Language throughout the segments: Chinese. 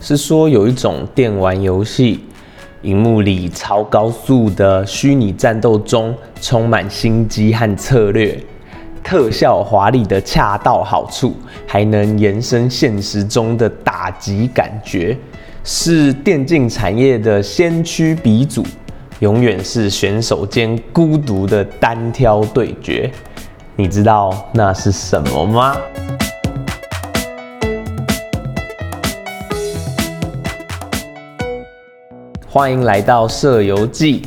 是说有一种电玩游戏，荧幕里超高速的虚拟战斗中充满心机和策略，特效华丽的恰到好处，还能延伸现实中的打击感觉，是电竞产业的先驱鼻祖，永远是选手间孤独的单挑对决。你知道那是什么吗？欢迎来到《社游记》，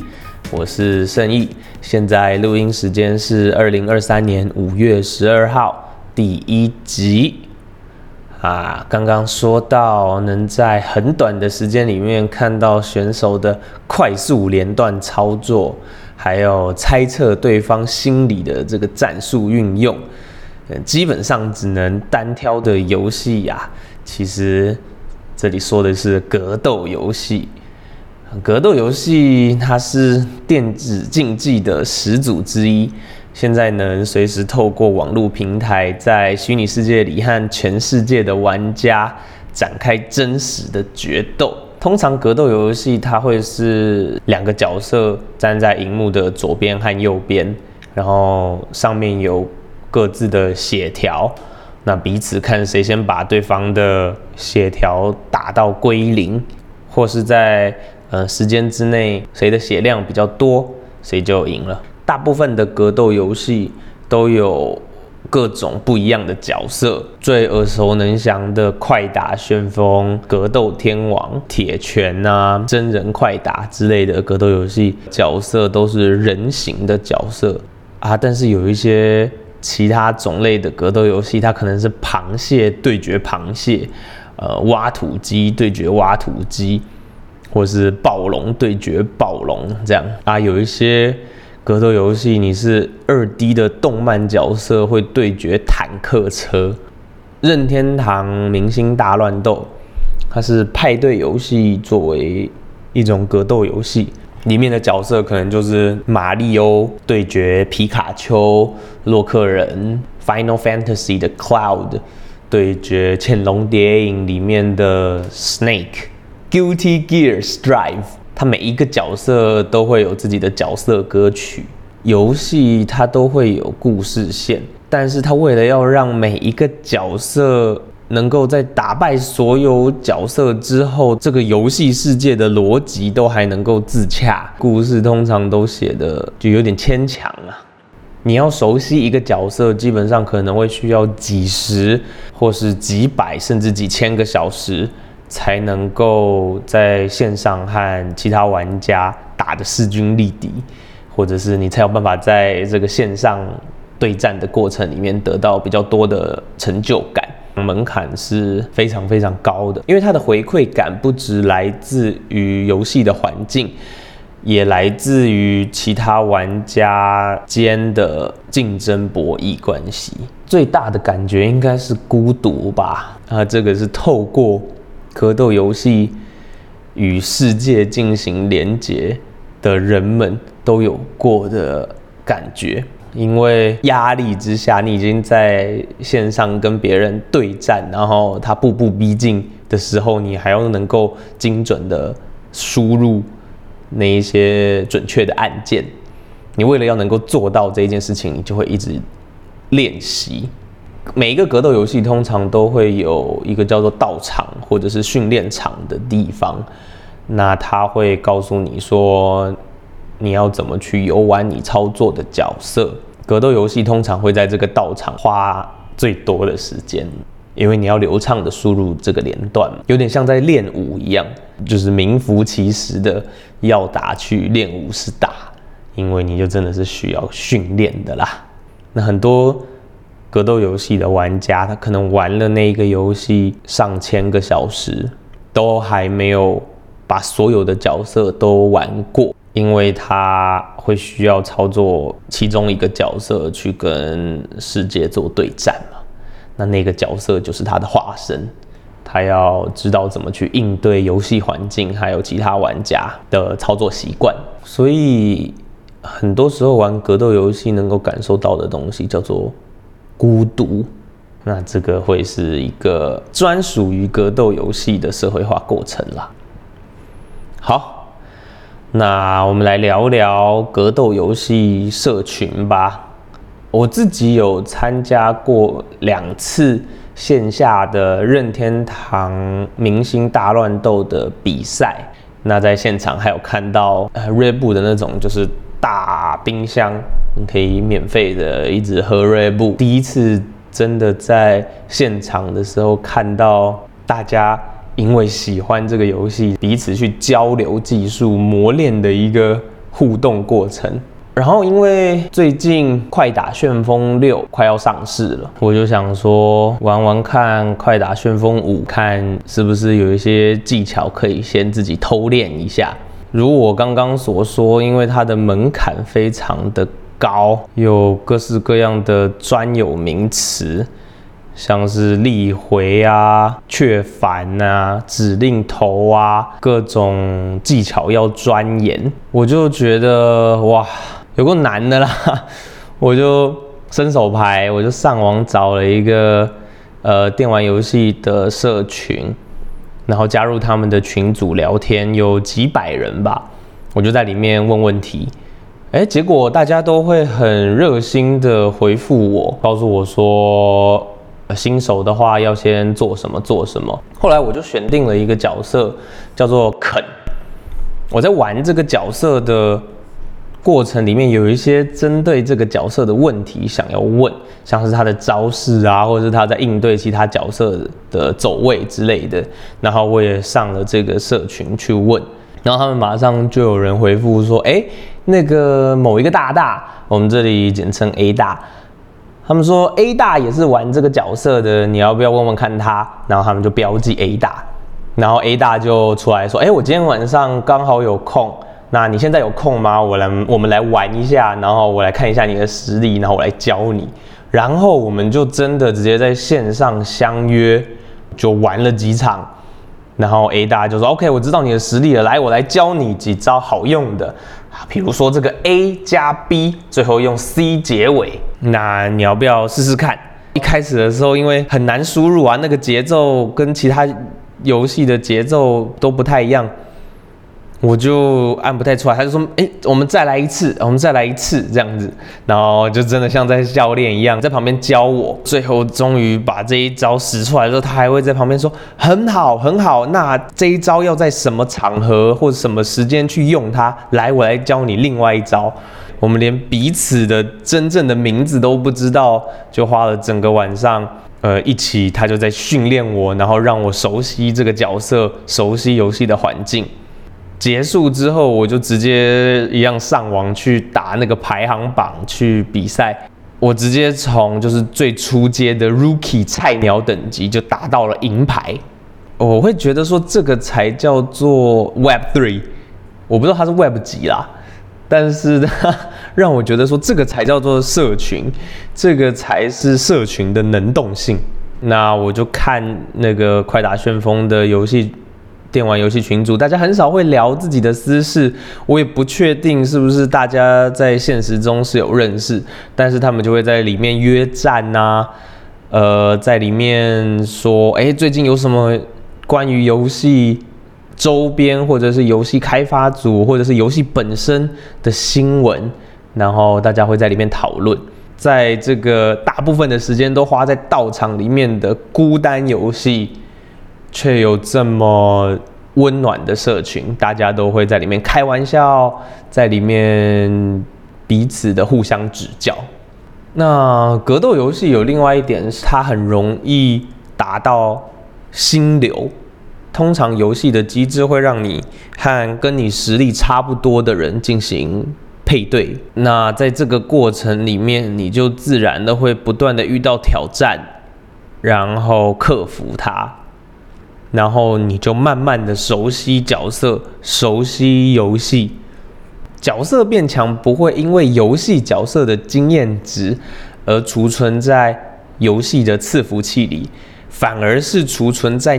我是盛毅。现在录音时间是二零二三年五月十二号，第一集。啊，刚刚说到能在很短的时间里面看到选手的快速连段操作，还有猜测对方心理的这个战术运用，嗯，基本上只能单挑的游戏呀。其实这里说的是格斗游戏。格斗游戏它是电子竞技的始祖之一，现在能随时透过网络平台，在虚拟世界里和全世界的玩家展开真实的决斗。通常格斗游戏它会是两个角色站在荧幕的左边和右边，然后上面有各自的血条，那彼此看谁先把对方的血条打到归零，或是在呃，时间之内谁的血量比较多，谁就赢了。大部分的格斗游戏都有各种不一样的角色，最耳熟能详的快打旋风、格斗天王、铁拳啊、真人快打之类的格斗游戏，角色都是人形的角色啊。但是有一些其他种类的格斗游戏，它可能是螃蟹对决螃蟹，呃，挖土机对决挖土机。或是暴龙对决暴龙这样啊，有一些格斗游戏，你是二 D 的动漫角色会对决坦克车。任天堂明星大乱斗，它是派对游戏作为一种格斗游戏，里面的角色可能就是马里欧对决皮卡丘、洛克人，Final Fantasy 的 Cloud 对决潜龙谍影里面的 Snake。Guilty Gear Strive，它每一个角色都会有自己的角色歌曲。游戏它都会有故事线，但是它为了要让每一个角色能够在打败所有角色之后，这个游戏世界的逻辑都还能够自洽，故事通常都写的就有点牵强啊。你要熟悉一个角色，基本上可能会需要几十或是几百甚至几千个小时。才能够在线上和其他玩家打的势均力敌，或者是你才有办法在这个线上对战的过程里面得到比较多的成就感。门槛是非常非常高的，因为它的回馈感不只来自于游戏的环境，也来自于其他玩家间的竞争博弈关系。最大的感觉应该是孤独吧？啊，这个是透过。格斗游戏与世界进行连接的人们都有过的感觉，因为压力之下，你已经在线上跟别人对战，然后他步步逼近的时候，你还要能够精准的输入那一些准确的按键。你为了要能够做到这一件事情，你就会一直练习。每一个格斗游戏通常都会有一个叫做道场或者是训练场的地方，那他会告诉你说你要怎么去游玩你操作的角色。格斗游戏通常会在这个道场花最多的时间，因为你要流畅的输入这个连段，有点像在练武一样，就是名副其实的要打去练武是打，因为你就真的是需要训练的啦。那很多。格斗游戏的玩家，他可能玩了那个游戏上千个小时，都还没有把所有的角色都玩过，因为他会需要操作其中一个角色去跟世界做对战嘛。那那个角色就是他的化身，他要知道怎么去应对游戏环境，还有其他玩家的操作习惯。所以很多时候玩格斗游戏能够感受到的东西叫做。孤独，那这个会是一个专属于格斗游戏的社会化过程啦。好，那我们来聊聊格斗游戏社群吧。我自己有参加过两次线下的任天堂明星大乱斗的比赛，那在现场还有看到呃锐步的那种就是大冰箱，你可以免费的一直喝锐步。第一次真的在现场的时候看到大家。因为喜欢这个游戏，彼此去交流技术、磨练的一个互动过程。然后，因为最近《快打旋风六》快要上市了，我就想说玩玩看《快打旋风五》，看是不是有一些技巧可以先自己偷练一下。如我刚刚所说，因为它的门槛非常的高，有各式各样的专有名词。像是力回啊、却反啊、指令头啊，各种技巧要钻研，我就觉得哇，有够难的啦！我就伸手牌，我就上网找了一个呃电玩游戏的社群，然后加入他们的群组聊天，有几百人吧，我就在里面问问题，哎，结果大家都会很热心的回复我，告诉我说。新手的话要先做什么做什么。后来我就选定了一个角色，叫做肯。我在玩这个角色的过程里面，有一些针对这个角色的问题想要问，像是他的招式啊，或者是他在应对其他角色的走位之类的。然后我也上了这个社群去问，然后他们马上就有人回复说：“哎，那个某一个大大，我们这里简称 A 大。”他们说 A 大也是玩这个角色的，你要不要问问看他？然后他们就标记 A 大，然后 A 大就出来说：“哎，我今天晚上刚好有空，那你现在有空吗？我来，我们来玩一下，然后我来看一下你的实力，然后我来教你。然后我们就真的直接在线上相约，就玩了几场。然后 A 大就说：OK，我知道你的实力了，来，我来教你几招好用的。”比如说这个 A 加 B，最后用 C 结尾，那你要不要试试看？一开始的时候，因为很难输入啊，那个节奏跟其他游戏的节奏都不太一样。我就按不太出来，他就说：“哎，我们再来一次，我们再来一次，这样子。”然后就真的像在教练一样，在旁边教我。最后终于把这一招使出来的时候，他还会在旁边说：“很好，很好。那这一招要在什么场合或者什么时间去用它？来，我来教你另外一招。我们连彼此的真正的名字都不知道，就花了整个晚上，呃，一起他就在训练我，然后让我熟悉这个角色，熟悉游戏的环境。”结束之后，我就直接一样上网去打那个排行榜去比赛。我直接从就是最初阶的 Rookie 菜鸟等级就打到了银牌。我会觉得说这个才叫做 Web Three，我不知道它是 Web 几啦，但是让我觉得说这个才叫做社群，这个才是社群的能动性。那我就看那个快打旋风的游戏。电玩游戏群组，大家很少会聊自己的私事，我也不确定是不是大家在现实中是有认识，但是他们就会在里面约战呐，呃，在里面说，哎，最近有什么关于游戏周边，或者是游戏开发组，或者是游戏本身的新闻，然后大家会在里面讨论，在这个大部分的时间都花在道场里面的孤单游戏。却有这么温暖的社群，大家都会在里面开玩笑，在里面彼此的互相指教。那格斗游戏有另外一点是，它很容易达到心流。通常游戏的机制会让你和跟你实力差不多的人进行配对。那在这个过程里面，你就自然的会不断的遇到挑战，然后克服它。然后你就慢慢的熟悉角色，熟悉游戏，角色变强不会因为游戏角色的经验值而储存在游戏的伺服器里，反而是储存在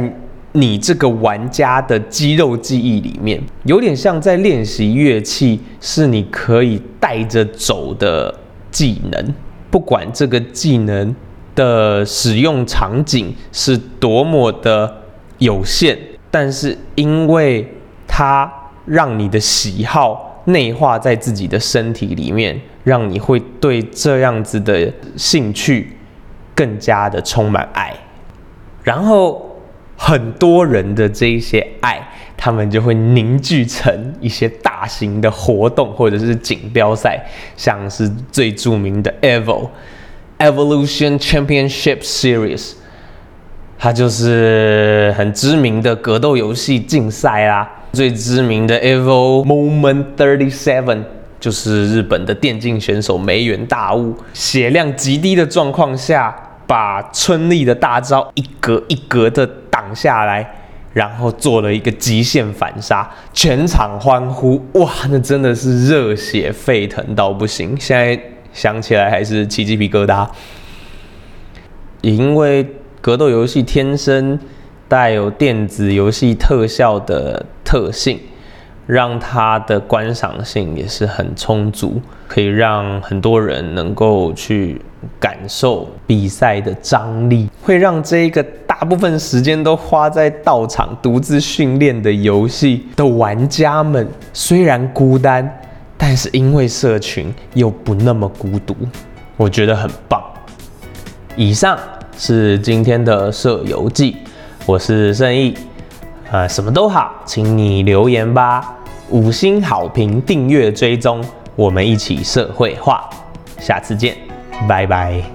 你这个玩家的肌肉记忆里面，有点像在练习乐器，是你可以带着走的技能，不管这个技能的使用场景是多么的有限，但是因为它让你的喜好内化在自己的身体里面，让你会对这样子的兴趣更加的充满爱，然后很多人的这一些爱，他们就会凝聚成一些大型的活动或者是锦标赛，像是最著名的 EVO。Evolution Championship Series，它就是很知名的格斗游戏竞赛啦。最知名的 Evo Moment Thirty Seven，就是日本的电竞选手梅原大悟，血量极低的状况下，把春丽的大招一格一格的挡下来，然后做了一个极限反杀，全场欢呼，哇，那真的是热血沸腾到不行。现在。想起来还是起鸡皮疙瘩，因为格斗游戏天生带有电子游戏特效的特性，让它的观赏性也是很充足，可以让很多人能够去感受比赛的张力，会让这个大部分时间都花在道场独自训练的游戏的玩家们，虽然孤单。但是因为社群又不那么孤独，我觉得很棒。以上是今天的社游记，我是盛义，呃，什么都好，请你留言吧，五星好评、订阅、追踪，我们一起社会化，下次见，拜拜。